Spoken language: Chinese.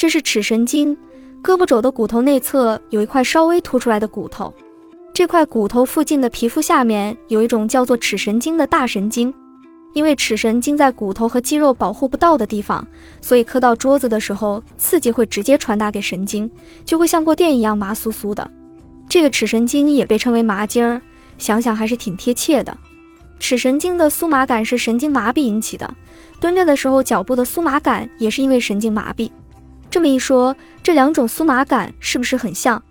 这是尺神经，胳膊肘的骨头内侧有一块稍微凸出来的骨头，这块骨头附近的皮肤下面有一种叫做尺神经的大神经。因为尺神经在骨头和肌肉保护不到的地方，所以磕到桌子的时候，刺激会直接传达给神经，就会像过电一样麻酥酥的。这个尺神经也被称为麻筋儿，想想还是挺贴切的。尺神经的酥麻感是神经麻痹引起的，蹲着的时候脚部的酥麻感也是因为神经麻痹。这么一说，这两种酥麻感是不是很像？